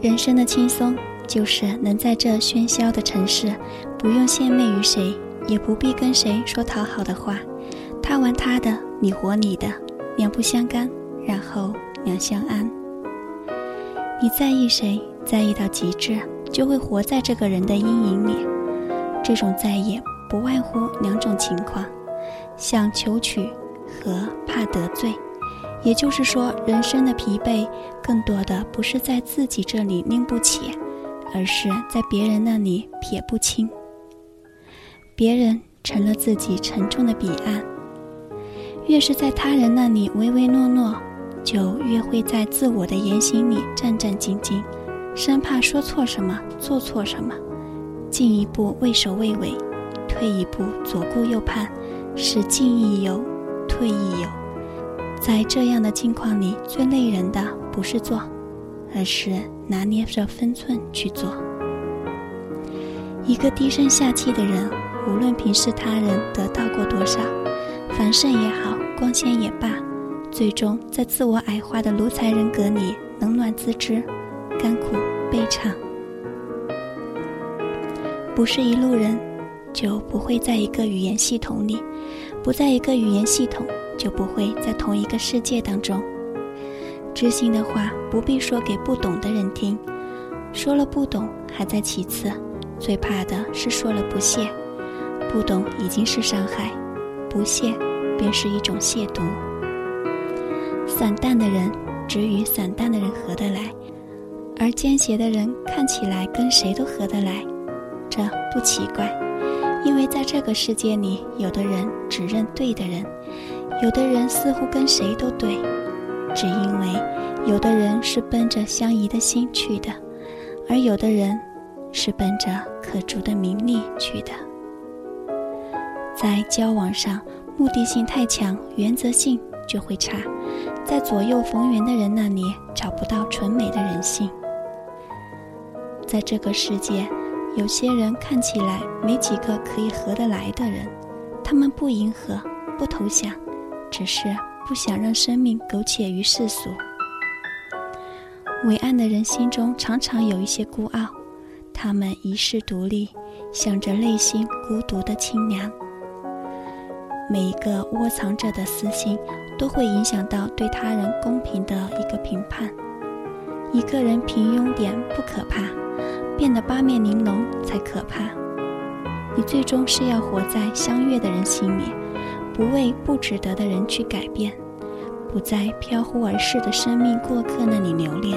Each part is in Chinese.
人生的轻松，就是能在这喧嚣的城市，不用献媚于谁，也不必跟谁说讨好的话，他玩他的，你活你的，两不相干，然后两相安。你在意谁，在意到极致，就会活在这个人的阴影里。这种在意，不外乎两种情况：想求取和怕得罪。也就是说，人生的疲惫，更多的不是在自己这里拎不起，而是在别人那里撇不清。别人成了自己沉重的彼岸。越是在他人那里唯唯诺诺，就越会在自我的言行里战战兢兢，生怕说错什么，做错什么。进一步畏首畏尾，退一步左顾右盼，是进亦忧，退亦忧。在这样的境况里，最累人的不是做，而是拿捏着分寸去做。一个低声下气的人，无论平视他人得到过多少，繁盛也好，光鲜也罢，最终在自我矮化的奴才人格里，冷暖自知，甘苦悲怆。不是一路人，就不会在一个语言系统里；不在一个语言系统。就不会在同一个世界当中。知心的话不必说给不懂的人听，说了不懂还在其次，最怕的是说了不屑。不懂已经是伤害，不屑便是一种亵渎。散淡的人只与散淡的人合得来，而奸邪的人看起来跟谁都合得来，这不奇怪，因为在这个世界里，有的人只认对的人。有的人似乎跟谁都对，只因为有的人是奔着相宜的心去的，而有的人是奔着可逐的名利去的。在交往上，目的性太强，原则性就会差，在左右逢源的人那里找不到纯美的人性。在这个世界，有些人看起来没几个可以合得来的人，他们不迎合，不投降。只是不想让生命苟且于世俗。伟岸的人心中常常有一些孤傲，他们一世独立，想着内心孤独的清凉。每一个窝藏着的私心，都会影响到对他人公平的一个评判。一个人平庸点不可怕，变得八面玲珑才可怕。你最终是要活在相悦的人心里。不为不值得的人去改变，不在飘忽而逝的生命过客那里留恋，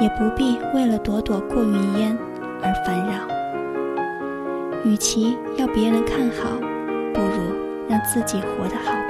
也不必为了朵朵过云烟而烦扰。与其要别人看好，不如让自己活得好。